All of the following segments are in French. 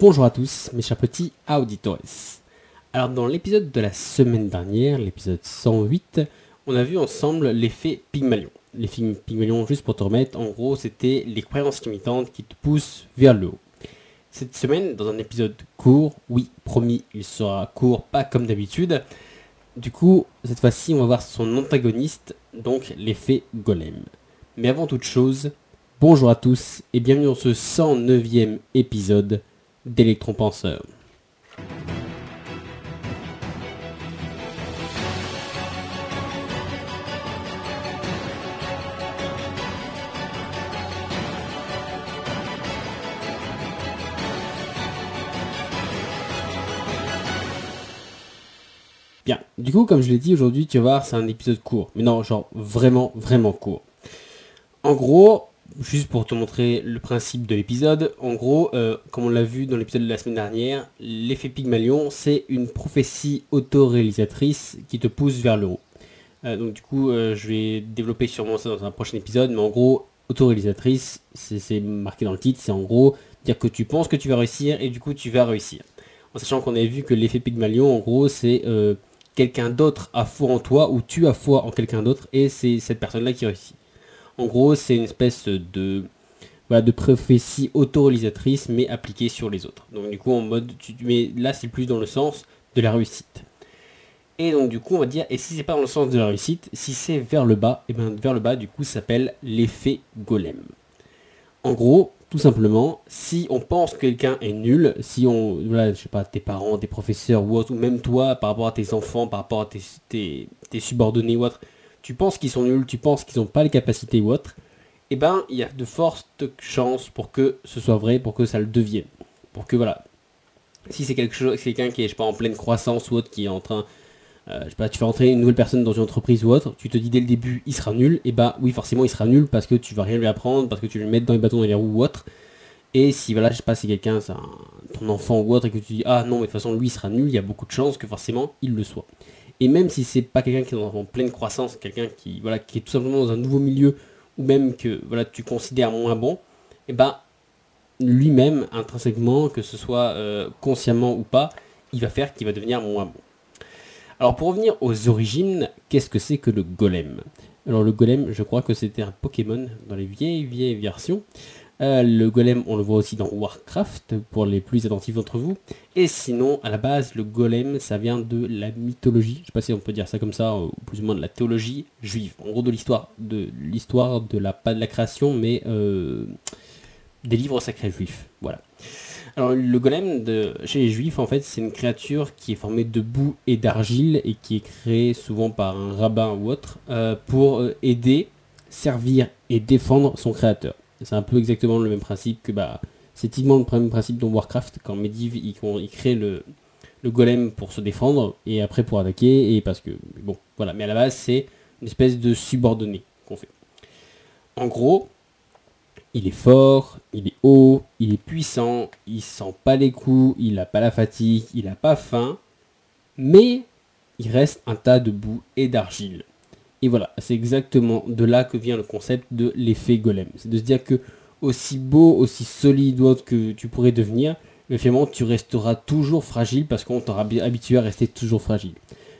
Bonjour à tous, mes chers petits auditores. Alors, dans l'épisode de la semaine dernière, l'épisode 108, on a vu ensemble l'effet Pygmalion. L'effet Pygmalion, juste pour te remettre, en gros, c'était les croyances limitantes qui te poussent vers le haut. Cette semaine, dans un épisode court, oui, promis, il sera court, pas comme d'habitude. Du coup, cette fois-ci, on va voir son antagoniste, donc l'effet Golem. Mais avant toute chose, bonjour à tous et bienvenue dans ce 109e épisode d'Electron Penseur. Bien, du coup, comme je l'ai dit aujourd'hui, tu vas voir, c'est un épisode court. Mais non, genre vraiment, vraiment court. En gros, juste pour te montrer le principe de l'épisode, en gros, euh, comme on l'a vu dans l'épisode de la semaine dernière, l'effet Pygmalion, c'est une prophétie autoréalisatrice qui te pousse vers le haut. Euh, donc du coup, euh, je vais développer sûrement ça dans un prochain épisode, mais en gros, autoréalisatrice, c'est marqué dans le titre, c'est en gros dire que tu penses que tu vas réussir et du coup tu vas réussir. En sachant qu'on avait vu que l'effet Pygmalion, en gros, c'est quelqu'un d'autre a foi en toi ou tu as foi en quelqu'un d'autre et c'est cette personne-là qui réussit. En gros, c'est une espèce de voilà, de prophétie autoréalisatrice mais appliquée sur les autres. Donc du coup, en mode, mais là, c'est plus dans le sens de la réussite. Et donc du coup, on va dire, et si c'est pas dans le sens de la réussite, si c'est vers le bas, et bien vers le bas, du coup, ça s'appelle l'effet golem. En gros, tout simplement, si on pense que quelqu'un est nul, si on, voilà, je sais pas, tes parents, tes professeurs ou autre, ou même toi, par rapport à tes enfants, par rapport à tes, subordonnés ou autre, tu penses qu'ils sont nuls, tu penses qu'ils n'ont pas les capacités ou autre, eh ben, il y a de fortes chances pour que ce soit vrai, pour que ça le devienne. Pour que, voilà, si c'est quelque chose, quelqu'un qui est, pas, en pleine croissance ou autre, qui est en train euh, je sais pas, tu fais entrer une nouvelle personne dans une entreprise ou autre, tu te dis dès le début il sera nul, et bah oui forcément il sera nul parce que tu vas rien lui apprendre, parce que tu le mettre dans les bâtons dans les roues ou autre. Et si voilà, je sais pas, c'est quelqu'un, ton enfant ou autre, et que tu dis ah non mais de toute façon lui il sera nul, il y a beaucoup de chances que forcément il le soit. Et même si c'est pas quelqu'un qui est en pleine croissance, quelqu'un qui voilà qui est tout simplement dans un nouveau milieu, ou même que voilà tu considères moins bon, et bah lui-même intrinsèquement, que ce soit euh, consciemment ou pas, il va faire qu'il va devenir moins bon. Alors pour revenir aux origines, qu'est-ce que c'est que le golem? Alors le golem, je crois que c'était un Pokémon dans les vieilles vieilles versions. Euh, le golem, on le voit aussi dans Warcraft pour les plus attentifs d'entre vous. Et sinon, à la base, le golem, ça vient de la mythologie. Je sais pas si on peut dire ça comme ça, ou plus ou moins de la théologie juive. En gros, de l'histoire, de l'histoire de la pas de la création, mais euh, des livres sacrés juifs. Voilà. Alors le golem chez les juifs en fait c'est une créature qui est formée de boue et d'argile et qui est créée souvent par un rabbin ou autre euh, pour euh, aider, servir et défendre son créateur. C'est un peu exactement le même principe que bah c'est typiquement le même principe dans Warcraft quand Medivh il, crée le, le golem pour se défendre et après pour attaquer et parce que bon voilà mais à la base c'est une espèce de subordonné qu'on fait. En gros, il est fort, il est haut, il est puissant, il sent pas les coups, il n'a pas la fatigue, il n'a pas faim, mais il reste un tas de boue et d'argile. Et voilà, c'est exactement de là que vient le concept de l'effet golem. C'est de se dire que aussi beau, aussi solide que tu pourrais devenir, mais finalement tu resteras toujours fragile parce qu'on t'aura habitué à rester toujours fragile.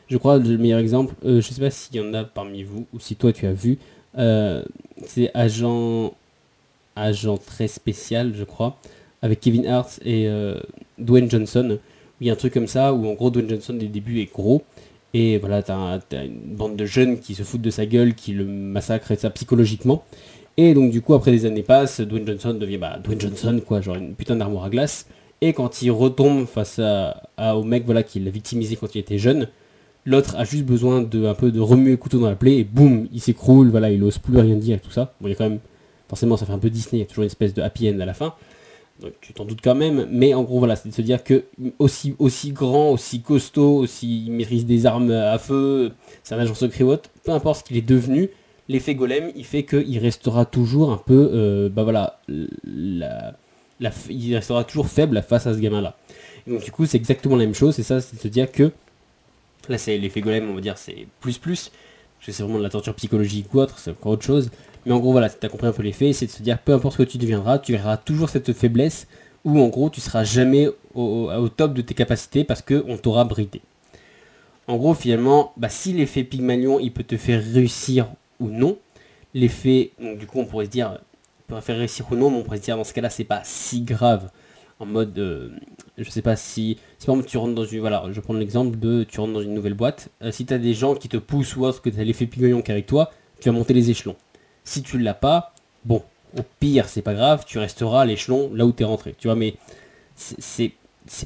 Je crois le meilleur exemple, je euh, je sais pas s'il y en a parmi vous ou si toi tu as vu, euh, c'est agent agent très spécial, je crois, avec Kevin Hart et euh, Dwayne Johnson. Il y a un truc comme ça où en gros Dwayne Johnson dès le début est gros. Et voilà, t'as as une bande de jeunes qui se foutent de sa gueule, qui le massacrent et ça psychologiquement. Et donc du coup, après des années passent, Dwayne Johnson devient bah, Dwayne Johnson, quoi, genre une putain d'armoire à glace. Et quand il retombe face à, au mec voilà, qui l'a victimisé quand il était jeune, l'autre a juste besoin de un peu de remuer le couteau dans la plaie et boum, il s'écroule, voilà, il ose plus rien dire tout ça. Bon, il y a quand même Forcément, ça fait un peu Disney, il y a toujours une espèce de happy end à la fin. Tu t'en doutes quand même, mais en gros voilà, c'est de se dire que aussi, aussi grand, aussi costaud, aussi il maîtrise des armes à feu, c'est un agent secret ou autre, peu importe ce qu'il est devenu, l'effet golem, il fait qu'il restera toujours un peu, euh, bah voilà, la, il restera toujours faible face à ce gamin-là. donc du coup c'est exactement la même chose, et ça c'est de se dire que, là c'est l'effet golem, on va dire c'est plus plus, parce que c'est vraiment de la torture psychologique ou autre, c'est encore autre chose, mais en gros, voilà, tu as compris un peu l'effet, c'est de se dire, peu importe ce que tu deviendras, tu verras toujours cette faiblesse où en gros tu seras jamais au, top de tes capacités parce qu'on t'aura bridé. En gros, finalement, bah, si l'effet Pygmalion il peut te faire réussir ou non, l'effet, du coup, on pourrait se dire, il peut faire réussir ou non, mais on pourrait se dire dans ce cas-là, c'est pas si grave. En mode, euh, je sais pas si, si par exemple tu rentres dans une, voilà, je prends l'exemple de, tu rentres dans une nouvelle boîte, euh, si tu des gens qui te poussent ou autre, que tu as l'effet Pygmalion qui est avec toi, tu vas monter les échelons. Si tu l'as pas, bon, au pire, c'est pas grave, tu resteras à l'échelon là où tu es rentré. Tu vois, mais c'est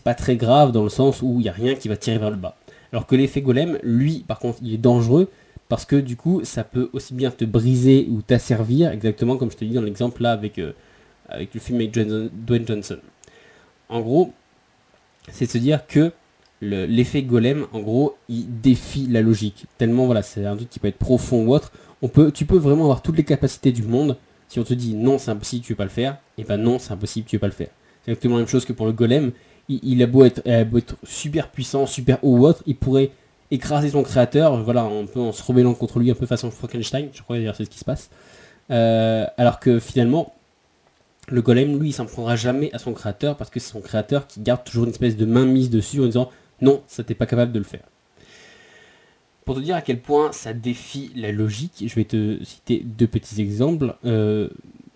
pas très grave dans le sens où il n'y a rien qui va tirer vers le bas. Alors que l'effet golem, lui, par contre, il est dangereux parce que du coup, ça peut aussi bien te briser ou t'asservir, exactement comme je te dis dans l'exemple là avec, euh, avec le film avec Dwayne Johnson. En gros, c'est de se dire que l'effet golem, en gros, il défie la logique. Tellement, voilà, c'est un truc qui peut être profond ou autre. On peut, tu peux vraiment avoir toutes les capacités du monde. Si on te dit non, c'est impossible, tu veux pas le faire, et ben non, c'est impossible, tu veux pas le faire. C'est exactement la même chose que pour le golem. Il, a, beau être, super puissant, super haut ou autre, il pourrait écraser son créateur, voilà, un peu en se rebellant contre lui, un peu façon Frankenstein, je crois d'ailleurs c'est ce qui se passe. Euh, alors que finalement, le golem, lui, il s'en prendra jamais à son créateur parce que c'est son créateur qui garde toujours une espèce de main mise dessus en disant non, ça t'es pas capable de le faire. Pour te dire à quel point ça défie la logique, je vais te citer deux petits exemples euh,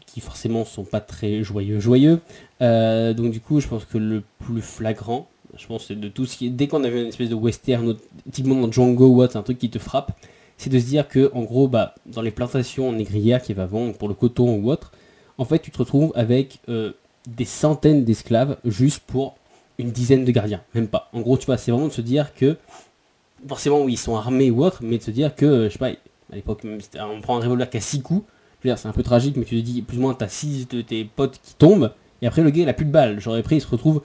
qui forcément sont pas très joyeux joyeux. Euh, donc du coup, je pense que le plus flagrant, je pense c'est de tout ce qui dès qu'on avait une espèce de western, typiquement dans Django ou un truc qui te frappe, c'est de se dire que en gros, bah dans les plantations négrières qui va vendre pour le coton ou autre, en fait, tu te retrouves avec euh, des centaines d'esclaves juste pour une dizaine de gardiens, même pas. En gros, tu vois, c'est vraiment de se dire que, forcément, oui, ils sont armés ou autre, mais de se dire que, je sais pas, à l'époque, on prend un revolver qui a 6 coups, c'est un peu tragique, mais tu te dis, plus ou moins, t'as 6 de tes potes qui tombent, et après, le gars, il a plus de balles. J'aurais pris, il se retrouve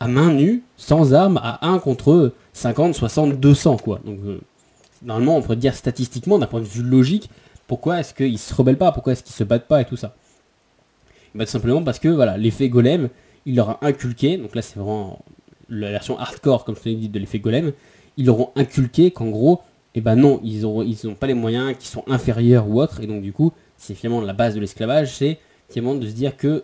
à main nue, sans armes, à 1 contre 50, 60, 200, quoi. Donc, euh, normalement, on pourrait dire statistiquement, d'un point de vue logique, pourquoi est-ce qu'ils se rebellent pas, pourquoi est-ce qu'ils se battent pas et tout ça. Bah, tout simplement parce que voilà, l'effet golem, il leur a inculqué, donc là c'est vraiment la version hardcore, comme je l'ai dit, de l'effet golem, ils leur ont inculqué qu'en gros, eh ben non, ils n'ont pas les moyens qui sont inférieurs ou autres, et donc du coup, c'est finalement la base de l'esclavage, c'est finalement de se dire que euh,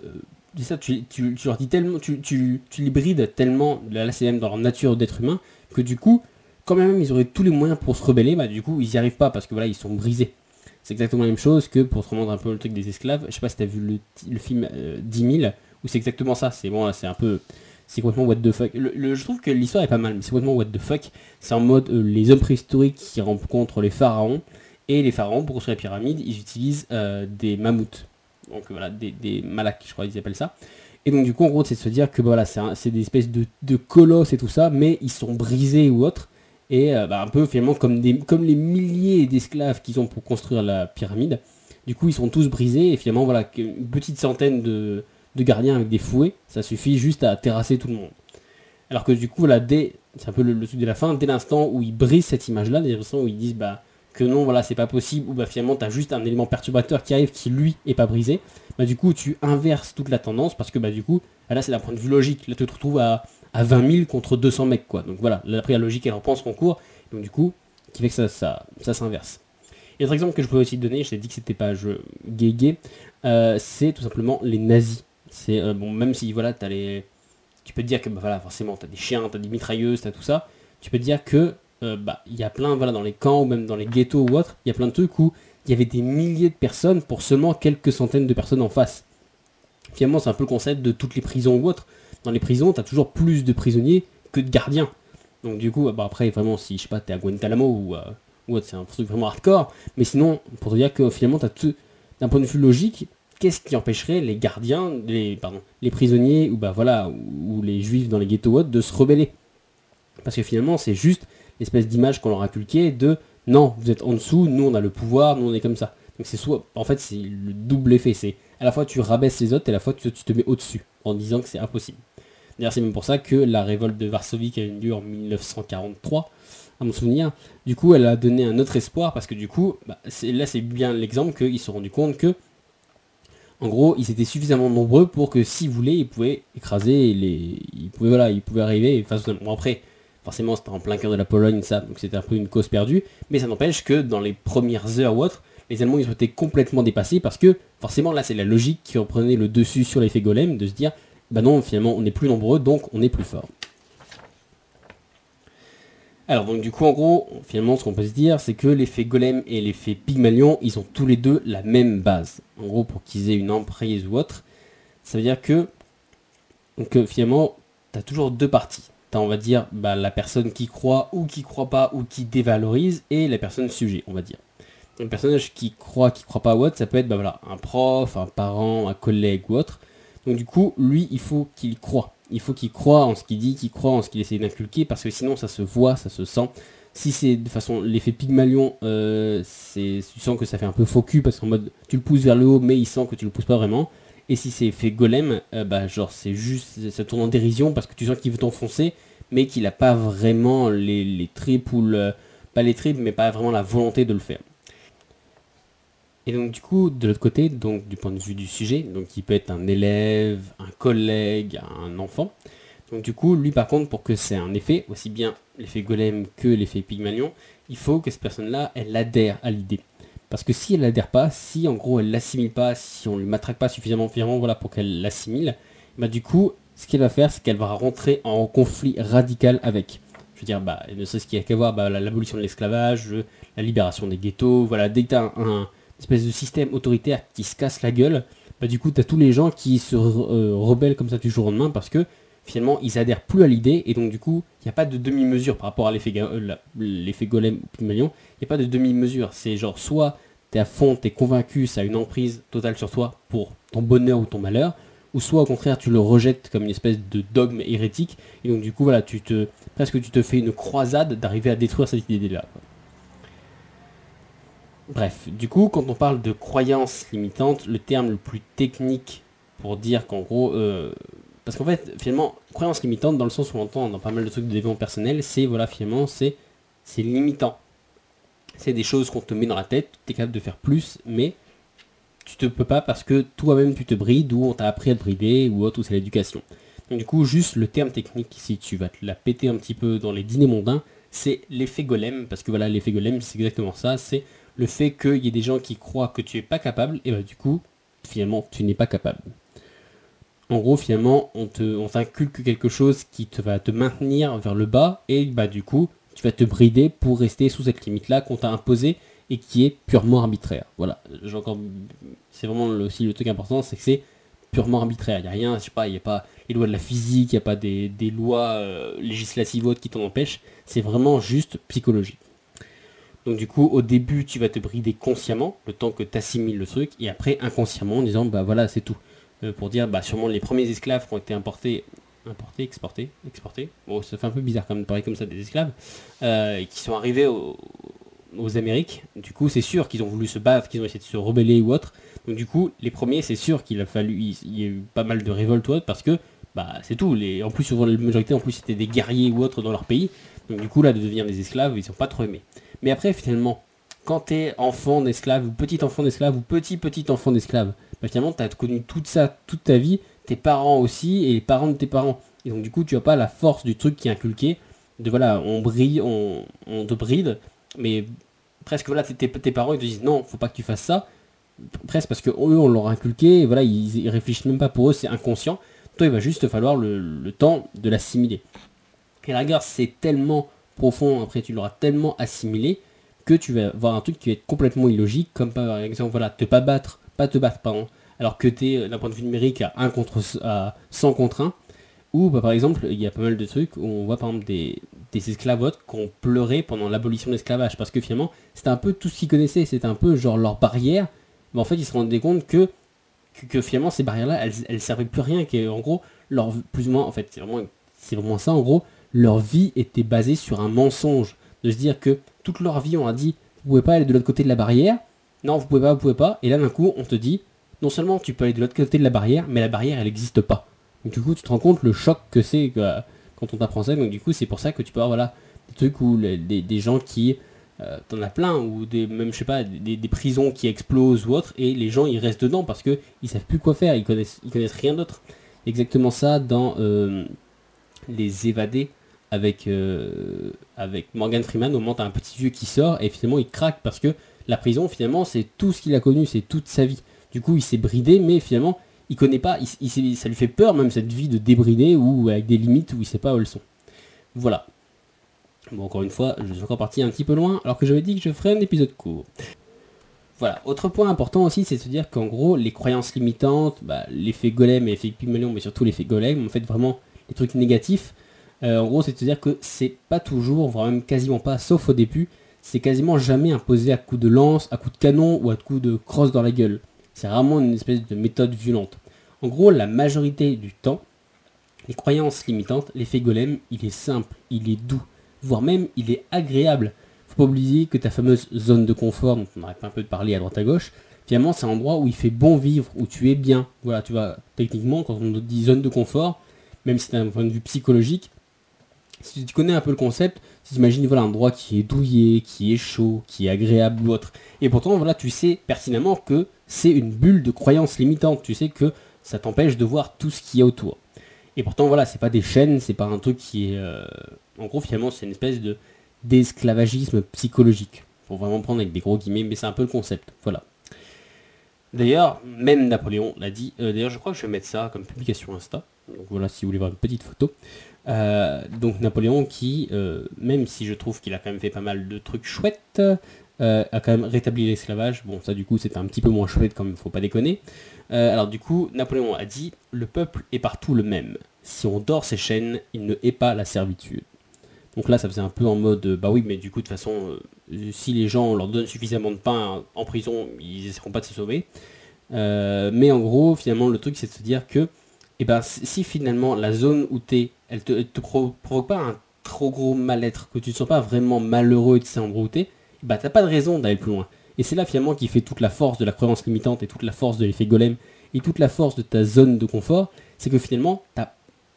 ça, tu, leur dis tellement, tu, tu, tu les brides tellement, là c'est même dans leur nature d'être humain, que du coup, quand même ils auraient tous les moyens pour se rebeller, bah du coup ils n'y arrivent pas parce que voilà, ils sont brisés. C'est exactement la même chose que pour te remonter un peu le truc des esclaves. Je sais pas si t'as vu le, film 10 euh, 000, où c'est exactement ça. C'est bon, c'est un peu. C'est complètement what the fuck. Le, je trouve que l'histoire est pas mal, mais c'est complètement what the fuck. C'est en mode euh, les hommes préhistoriques qui rencontrent les pharaons. Et les pharaons, pour construire la pyramide, ils utilisent euh, des mammouths. Donc voilà, des, des je crois qu'ils appellent ça. Et donc du coup, en gros, c'est de se dire que voilà, c'est des espèces de, de, colosses et tout ça, mais ils sont brisés ou autres et euh, bah, un peu finalement comme, des, comme les milliers d'esclaves qu'ils ont pour construire la pyramide. Du coup, ils sont tous brisés et finalement, voilà, une petite centaine de, gardiens avec des fouets, ça suffit juste à terrasser tout le monde. Alors que du coup, là, dès, c'est un peu le, truc de la fin, dès l'instant où ils brisent cette image-là, dès l'instant où ils disent bah, que non, voilà, c'est pas possible, ou bah finalement, t'as juste un élément perturbateur qui arrive qui lui est pas brisé, bah du coup, tu inverses toute la tendance parce que bah du coup, là, c'est d'un point de vue logique, là, tu te retrouves à à 20 000 contre 200 mecs, quoi. Donc voilà, là, après la logique, elle reprend son cours, donc du coup, qui fait que ça, ça, ça s'inverse. Et autre exemple que je peux aussi te donner, je t'ai dit que c'était pas un jeu gay euh, c'est tout simplement les nazis. C'est euh, bon, même si voilà, as les, tu peux te dire que bah, voilà, forcément, t'as des chiens, t'as des mitrailleuses, t'as tout ça. Tu peux te dire que euh, bah il y a plein, voilà, dans les camps ou même dans les ghettos ou autres, il y a plein de trucs où il y avait des milliers de personnes pour seulement quelques centaines de personnes en face. Finalement, c'est un peu le concept de toutes les prisons ou autres dans les prisons, tu as toujours plus de prisonniers que de gardiens. Donc du coup, bah, après, vraiment, si je sais pas, t'es à Guantanamo ou, euh, ou c'est un truc vraiment hardcore, mais sinon, pour te dire que finalement, t'as tout, d'un point de vue logique, qu'est-ce qui empêcherait les gardiens, les, prisonniers ou bah voilà, ou, les juifs dans les ghettos de se rebeller? Parce que finalement, c'est juste l'espèce d'image qu'on leur a inculquée de non, vous êtes en dessous, nous on a le pouvoir, nous on est comme ça. Donc c'est soit, en fait, c'est le double effet, c'est à la fois tu rabaisses les autres et à la fois tu te mets au-dessus en disant que c'est impossible. D'ailleurs, c'est même pour ça que la révolte de Varsovie qui a eu lieu en 1943, à mon souvenir, du coup, elle a donné un autre espoir parce que du coup, bah, là, c'est bien l'exemple qu'ils se sont rendus compte que, en gros, ils étaient suffisamment nombreux pour que s'ils voulaient, ils pouvaient écraser les, ils pouvaient voilà, ils pouvaient arriver. Bon, après, forcément, c'était en plein cœur de la Pologne, ça, donc c'était un peu une cause perdue. Mais ça n'empêche que dans les premières heures ou autres, les Allemands ils ont été complètement dépassés parce que forcément là c'est la logique qui reprenait le dessus sur l'effet golem de se dire Bah non, finalement, on est plus nombreux, donc on est plus fort. Alors donc du coup en gros, finalement ce qu'on peut se dire c'est que l'effet golem et l'effet pygmalion, ils ont tous les deux la même base. En gros pour qu'ils aient une emprise ou autre, ça veut dire que finalement tu toujours deux parties. Tu as on va dire bah, la personne qui croit ou qui croit pas ou qui dévalorise et la personne sujet on va dire. Un personnage qui croit, qui croit pas ou autre, ça peut être bah, voilà, un prof, un parent, un collègue ou autre. Donc du coup lui il faut qu'il croit il faut qu'il croit en ce qu'il dit, qu'il croit en ce qu'il essaie d'inculquer, parce que sinon ça se voit, ça se sent. Si c'est de façon l'effet Pygmalion, euh, tu sens que ça fait un peu faux cul parce qu'en mode tu le pousses vers le haut, mais il sent que tu le pousses pas vraiment. Et si c'est fait golem, euh, bah genre c'est juste ça tourne en dérision parce que tu sens qu'il veut t'enfoncer, mais qu'il a pas vraiment les, les tripes ou le pas les tripes, mais pas vraiment la volonté de le faire. Et donc du coup, de l'autre côté, donc du point de vue du sujet, donc il peut être un élève, un collègue, un enfant. Donc du coup, lui par contre, pour que c'est un effet, aussi bien l'effet golem que l'effet pygmalion, il faut que cette personne-là, elle adhère à l'idée. Parce que si elle n'adhère pas, si en gros elle l'assimile pas, si on lui matraque pas suffisamment fièrement voilà, pour qu'elle l'assimile, bah du coup, ce qu'elle va faire, c'est qu'elle va rentrer en conflit radical avec. Je veux dire, bah, ne serait-ce qu'il y a qu'à voir bah, l'abolition de l'esclavage, la libération des ghettos, voilà, dès que tu un espèce de système autoritaire qui se casse la gueule, bah du coup, tu as tous les gens qui se euh, rebellent comme ça du jour au lendemain parce que finalement, ils adhèrent plus à l'idée et donc du coup, il n'y a pas de demi-mesure par rapport à l'effet euh, golem ou Pygmalion, il n'y a pas de demi-mesure. C'est genre, soit tu es à fond, tu es convaincu, ça a une emprise totale sur toi pour ton bonheur ou ton malheur, ou soit au contraire, tu le rejettes comme une espèce de dogme hérétique et donc du coup, voilà, tu te, presque tu te fais une croisade d'arriver à détruire cette idée-là. Bref, du coup, quand on parle de croyances limitantes, le terme le plus technique pour dire qu'en gros, euh, parce qu'en fait, finalement, croyances limitantes, dans le sens où on entend dans pas mal de trucs de développement personnel, c'est voilà, finalement, c'est limitant. C'est des choses qu'on te met dans la tête, tu es capable de faire plus, mais tu te peux pas parce que toi-même tu te brides ou on t'a appris à te brider ou autre, ou c'est l'éducation. Donc du coup, juste le terme technique, si tu vas te la péter un petit peu dans les dîners mondains, c'est l'effet golem, parce que voilà, l'effet golem, c'est exactement ça, c'est le fait qu'il y ait des gens qui croient que tu es pas capable, et bah du coup, finalement, tu n'es pas capable. En gros, finalement, on on t'inculque quelque chose qui te va te maintenir vers le bas, et bah du coup, tu vas te brider pour rester sous cette limite-là qu'on t'a imposée et qui est purement arbitraire. Voilà, c'est vraiment aussi le truc important, c'est que c'est purement arbitraire. Il n'y a rien, je sais pas, il n'y a pas les lois de la physique, il n'y a pas des, lois euh, législatives autres qui t'en empêchent. C'est vraiment juste psychologique. Donc du coup, au début, tu vas te brider consciemment, le temps que tu le truc, et après inconsciemment en disant, bah voilà, c'est tout. Euh, pour dire, bah sûrement les premiers esclaves qui ont été importés, importés, exportés, exportés, bon, ça fait un peu bizarre quand même de parler comme ça des esclaves, euh, qui sont arrivés aux Amériques, du coup, c'est sûr qu'ils ont voulu se battre, qu'ils ont essayé de se rebeller ou autre. Donc du coup, les premiers, c'est sûr qu'il a fallu, il, y a eu pas mal de révoltes ou autre, parce que, bah c'est tout. Les, en plus, souvent, la majorité, en plus, c'était des guerriers ou autres dans leur pays. Donc du coup, là, de devenir des esclaves, ils sont pas trop aimés. Mais après, finalement, quand t'es enfant d'esclave, ou petit enfant d'esclave, ou petit petit enfant d'esclave, bah finalement, t'as connu tout ça toute ta vie, tes parents aussi, et les parents de tes parents. Et donc, du coup, tu as pas la force du truc qui est inculqué, de voilà, on brille, on, te bride, mais presque voilà, tes, parents ils te disent non, faut pas que tu fasses ça, presque parce que eux on leur a inculqué, voilà, ils, réfléchissent même pas pour eux, c'est inconscient. Toi, il va juste falloir le, le temps de l'assimiler. Et la guerre, c'est tellement profond, après tu l'auras tellement assimilé que tu vas voir un truc qui va être complètement illogique, comme par exemple, voilà, te pas battre, pas te battre, pardon, alors que tu es euh, d'un point de vue numérique à, 1 contre, à 100 contre 1, ou bah, par exemple, il y a pas mal de trucs où on voit par exemple des, des esclavotes qui ont pleuré pendant l'abolition de l'esclavage, parce que finalement, c'était un peu tout ce qu'ils connaissaient, c'était un peu genre leur barrière, mais en fait, ils se rendaient compte que, que, finalement, ces barrières-là, elles, elles servaient plus rien, qu'en gros, leur, plus ou moins, en fait, c'est vraiment, c'est vraiment ça, en gros, leur vie était basée sur un mensonge. De se dire que toute leur vie, on a dit, vous pouvez pas aller de l'autre côté de la barrière. Non, vous pouvez pas, vous pouvez pas. Et là, d'un coup, on te dit, non seulement tu peux aller de l'autre côté de la barrière, mais la barrière, elle n'existe pas. Donc, du coup, tu te rends compte le choc que c'est quand on t'apprend ça. Donc, du coup, c'est pour ça que tu peux avoir, voilà, des trucs où des, gens qui, euh, t'en as plein, ou des, même, je sais pas, des, prisons qui explosent ou autre, et les gens, ils restent dedans parce que ils savent plus quoi faire, ils connaissent, ils connaissent rien d'autre. Exactement ça dans euh, Les Évadés avec, euh, avec Morgan Freeman, au moment où un petit vieux qui sort et finalement il craque parce que la prison finalement c'est tout ce qu'il a connu, c'est toute sa vie. Du coup il s'est bridé mais finalement il connaît pas, ça lui fait peur même cette vie de débridé ou avec des limites où il sait pas où elles sont. Voilà. Bon, encore une fois, je suis encore parti un petit peu loin, alors que j'avais dit que je ferais un épisode court. Voilà, autre point important aussi, c'est de se dire qu'en gros, les croyances limitantes, bah, l'effet golem et l'effet pygmalion, mais surtout l'effet golem, en fait vraiment les trucs négatifs, euh, en gros, c'est de se dire que c'est pas toujours, voire même quasiment pas, sauf au début, c'est quasiment jamais imposé à coup de lance, à coup de canon ou à coup de crosse dans la gueule. C'est vraiment une espèce de méthode violente. En gros, la majorité du temps, les croyances limitantes, l'effet golem, il est simple, il est doux, voire même il est agréable. Faut pas oublier que ta fameuse zone de confort, dont on arrête un peu de parler à droite à gauche, finalement c'est un endroit où il fait bon vivre, où tu es bien. Voilà, tu vois, techniquement, quand on dit zone de confort, même si d'un point de vue psychologique, si tu connais un peu le concept, tu imagines voilà, un endroit qui est douillé, qui est chaud, qui est agréable ou autre. Et pourtant, voilà, tu sais pertinemment que c'est une bulle de croyances limitantes. Tu sais que ça t'empêche de voir tout ce qui est autour. Et pourtant, voilà, c'est pas des chaînes, c'est pas un truc qui est. Euh, en gros, finalement, c'est une espèce de d'esclavagisme psychologique. Faut vraiment prendre avec des gros guillemets, mais c'est un peu le concept. Voilà. D'ailleurs, même Napoléon l'a dit. Euh, d'ailleurs, je crois que je vais mettre ça comme publication Insta. Donc voilà, si vous voulez voir une petite photo. Euh, donc Napoléon qui, même si je trouve qu'il a quand même fait pas mal de trucs chouettes, a quand même rétabli l'esclavage. Bon, ça du coup, c'était un petit peu moins chouette quand même, faut pas déconner. Euh, alors du coup, Napoléon a dit Le peuple est partout le même. Si on dort ses chaînes, il ne hait pas la servitude. Donc là, ça faisait un peu en mode Bah oui, mais du coup, de toute façon, euh, si les gens leur donnent suffisamment de pain en prison, ils essaieront pas de se sauver. Euh, mais en gros, finalement, le truc, c'est de se dire que eh ben, si finalement la zone où tu es, elle te, te provoque pas un trop gros mal-être, que tu ne sens pas vraiment malheureux de endroits où tu es, bah t'as pas de raison d'aller plus loin. Et c'est là finalement qui fait toute la force de la croyance limitante et toute la force de l'effet golem et toute la force de ta zone de confort, c'est que finalement,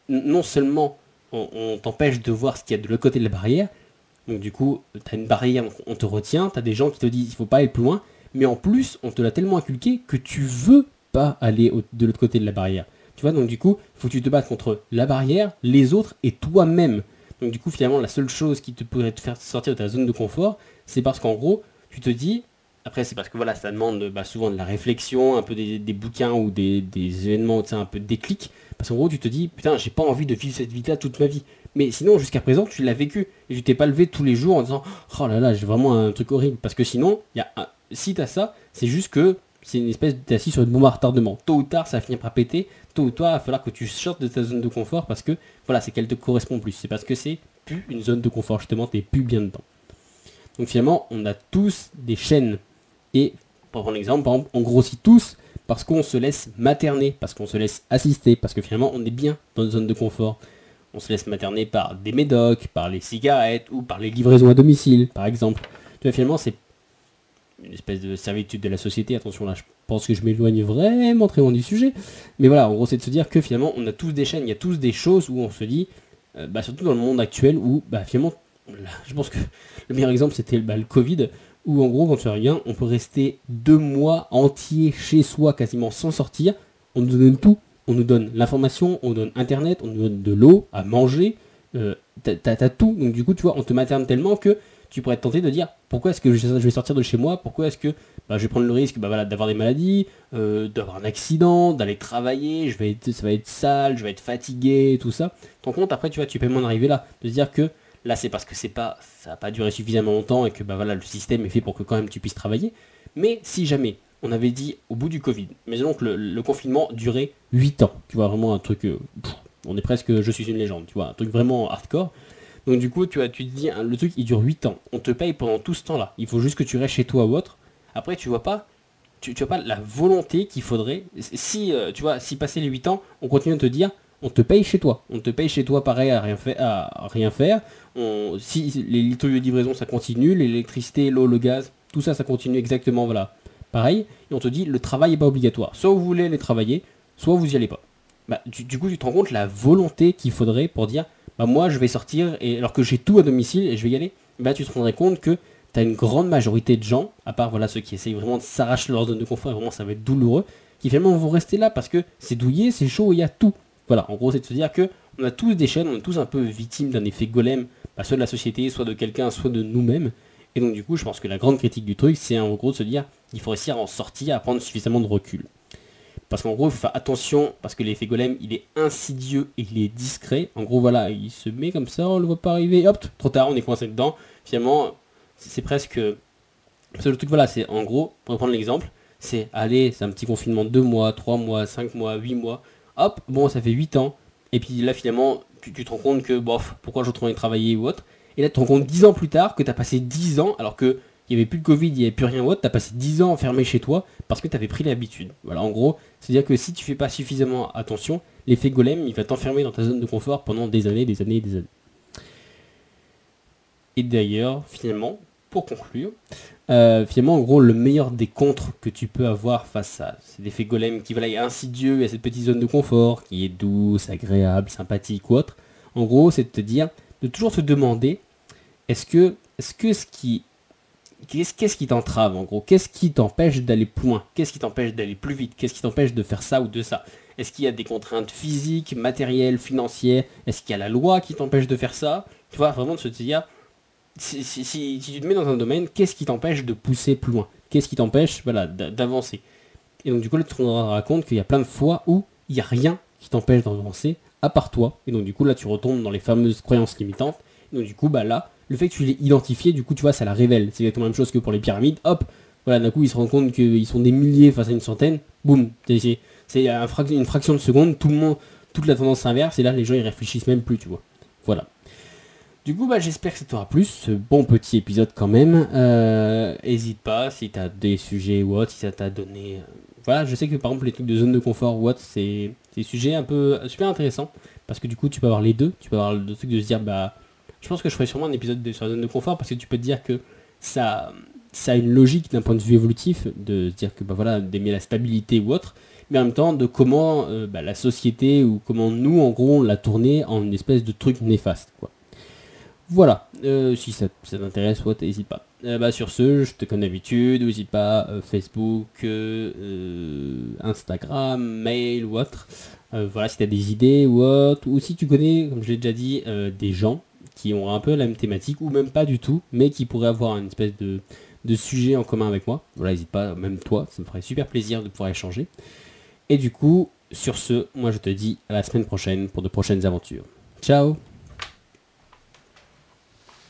non seulement on, t'empêche de voir ce qu'il y a de l'autre côté de la barrière, donc du coup, tu as une barrière, on te retient, tu as des gens qui te disent il faut pas aller plus loin, mais en plus, on te l'a tellement inculqué que tu veux pas aller de l'autre côté de la barrière. Tu vois, donc du coup, il faut que tu te battes contre la barrière, les autres et toi-même. Donc du coup, finalement, la seule chose qui te pourrait te faire sortir de ta zone de confort, c'est parce qu'en gros, tu te dis, après, c'est parce que voilà, ça demande bah, souvent de la réflexion, un peu des, bouquins ou des, événements, un peu de déclic. Parce qu'en gros, tu te dis, putain, j'ai pas envie de vivre cette vie-là toute ma vie. Mais sinon, jusqu'à présent, tu l'as vécu. Et tu t'es pas levé tous les jours en disant, oh là là, j'ai vraiment un truc horrible. Parce que sinon, y a si t'as ça, c'est juste que c'est une espèce assis sur une bombe à retardement. Tôt ou tard, ça va finir par péter. Tôt ou tard, il va falloir que tu sortes de ta zone de confort parce que, voilà, c'est qu'elle te correspond plus. C'est parce que c'est plus une zone de confort, justement, t'es plus bien dedans. Donc finalement, on a tous des chaînes et pour prendre l'exemple, par exemple, on grossit tous parce qu'on se laisse materner, parce qu'on se laisse assister, parce que finalement on est bien dans une zone de confort. On se laisse materner par des médocs, par les cigarettes ou par les livraisons à domicile, par exemple. Tu vois, finalement, c'est une espèce de servitude de la société. Attention, là, je pense que je m'éloigne vraiment très loin du sujet. Mais voilà, en gros, c'est de se dire que finalement, on a tous des chaînes, il y a tous des choses où on se dit, euh, bah, surtout dans le monde actuel, où bah, finalement, je pense que le meilleur exemple, c'était bah, le Covid, où en gros, quand tu regardes, on peut rester deux mois entiers chez soi, quasiment sans sortir. On nous donne tout. On nous donne l'information, on donne Internet, on nous donne de l'eau à manger. Euh, t'as tout. Donc du coup, tu vois, on te materne tellement que tu pourrais être tenté de dire pourquoi est-ce que je vais sortir de chez moi? Pourquoi est-ce que bah, je vais prendre le risque bah, voilà, d'avoir des maladies, euh, d'avoir un accident, d'aller travailler, je vais être, ça va être sale, je vais être fatigué, tout ça. Ton compte, après, tu vois, tu peux même en arriver là, de dire que Là, c'est parce que c'est pas, ça n'a pas duré suffisamment longtemps et que bah, voilà, le système est fait pour que quand même tu puisses travailler. Mais si jamais on avait dit au bout du Covid, mais donc le, confinement durait 8 ans, tu vois, vraiment un truc, euh, on est presque, je suis une légende, tu vois, un truc vraiment hardcore. Donc du coup, tu, as, tu te dis, hein, le truc il dure 8 ans, on te paye pendant tout ce temps-là, il faut juste que tu restes chez toi ou autre. Après, tu vois pas, tu, tu vois pas la volonté qu'il faudrait, si, euh, tu vois, si passer les 8 ans, on continue à te dire, on te paye chez toi. On te paye chez toi pareil à rien, à rien faire. si les litres de livraison ça continue, l'électricité, l'eau, le gaz, tout ça ça continue exactement voilà. Pareil, et on te dit le travail n'est pas obligatoire. Soit vous voulez aller travailler, soit vous y allez pas. Bah, du, coup tu te rends compte la volonté qu'il faudrait pour dire bah moi je vais sortir et alors que j'ai tout à domicile et je vais y aller, bah tu te rendrais compte que tu as une grande majorité de gens, à part voilà ceux qui essayent vraiment de s'arracher leur zone de confort et vraiment ça va être douloureux, qui finalement vont rester là parce que c'est douillé, c'est chaud, il y a tout. Voilà, en gros, c'est de se dire que on a tous des chaînes, on est tous un peu victimes d'un effet golem, bah, soit de la société, soit de quelqu'un, soit de nous-mêmes. Et donc, du coup, je pense que la grande critique du truc, c'est en gros de se dire qu'il faut réussir à en sortir, à prendre suffisamment de recul. Parce qu'en gros, il attention, parce que l'effet golem, il est insidieux et il est discret. En gros, voilà, il se met comme ça, on le voit pas arriver, hop, trop tard, on est coincé dedans. Finalement, c'est presque... le truc, voilà, c'est en gros, pour reprendre l'exemple, c'est, allez, c'est un petit confinement de 2 mois, 3 mois, 5 mois, 8 mois. Hop, bon, ça fait 8 ans. Et puis là, finalement, tu, te rends compte que, bof, pourquoi je retourne travailler ou autre. Et là, tu te rends compte 10 ans plus tard que tu as passé 10 ans, alors que il n'y avait plus de Covid, il n'y avait plus rien autre, tu as passé 10 ans enfermé chez toi parce que tu avais pris l'habitude. Voilà, en gros, c'est-à-dire que si tu fais pas suffisamment attention, l'effet golem, il va t'enfermer dans ta zone de confort pendant des années, des années, des années. Et d'ailleurs, finalement, pour conclure, euh, finalement, en gros, le meilleur des contres que tu peux avoir face à cet effet golem qui va insidieux à cette petite zone de confort, qui est douce, agréable, sympathique ou autre, en gros, c'est de te dire, de toujours te demander, est-ce que, est-ce que ce qui Qu'est-ce qui t'entrave en gros? Qu'est-ce qui t'empêche d'aller plus loin? Qu'est-ce qui t'empêche d'aller plus vite? Qu'est-ce qui t'empêche de faire ça ou de ça? Est-ce qu'il y a des contraintes physiques, matérielles, financières? Est-ce qu'il y a la loi qui t'empêche de faire ça? Tu vois, vraiment de se dire, si, tu te mets dans un domaine, qu'est-ce qui t'empêche de pousser plus loin? Qu'est-ce qui t'empêche voilà, d'avancer? Et donc du coup, là, tu te qu'il y a plein de fois où il n'y a rien qui t'empêche d'avancer à part toi. Et donc du coup, là, tu retombes dans les fameuses croyances limitantes. Et donc du coup, bah là, le fait que tu l'aies identifié, du coup, tu vois, ça la révèle. C'est exactement la même chose que pour les pyramides. Hop, voilà, d'un coup, ils se rendent compte qu'ils sont des milliers face à une centaine. Boum, c'est un une fraction de seconde, tout le monde, toute la tendance s'inverse, et là, les gens, ils réfléchissent même plus, tu vois. Voilà. Du coup, bah, j'espère que ça t'aura plu, ce bon petit épisode quand même. Euh, hésite pas si t'as des sujets ou autre, si ça t'a donné... Euh, voilà, je sais que par exemple les trucs de zone de confort ou autre, c'est des sujets un peu super intéressants, parce que du coup, tu peux avoir les deux. Tu peux avoir le truc de se dire, bah je pense que je ferai sûrement un épisode sur la zone de confort parce que tu peux te dire que ça, ça a une logique d'un point de vue évolutif de se dire que bah voilà d'aimer la stabilité ou autre, mais en même temps de comment euh, bah, la société ou comment nous en gros on l'a tourné en une espèce de truc néfaste quoi. Voilà, euh, si ça, t'intéresse, n'hésite pas. Euh, bah, sur ce, je te connais d'habitude, n'hésite pas, Facebook, Instagram, mail ou autre. voilà, si tu as des idées ou autre, ou si tu connais, comme je l'ai déjà dit, des gens qui ont un peu la même thématique, ou même pas du tout, mais qui pourraient avoir une espèce de, de sujet en commun avec moi. Voilà, n'hésite pas, même toi, ça me ferait super plaisir de pouvoir échanger. Et du coup, sur ce, moi je te dis à la semaine prochaine pour de prochaines aventures. Ciao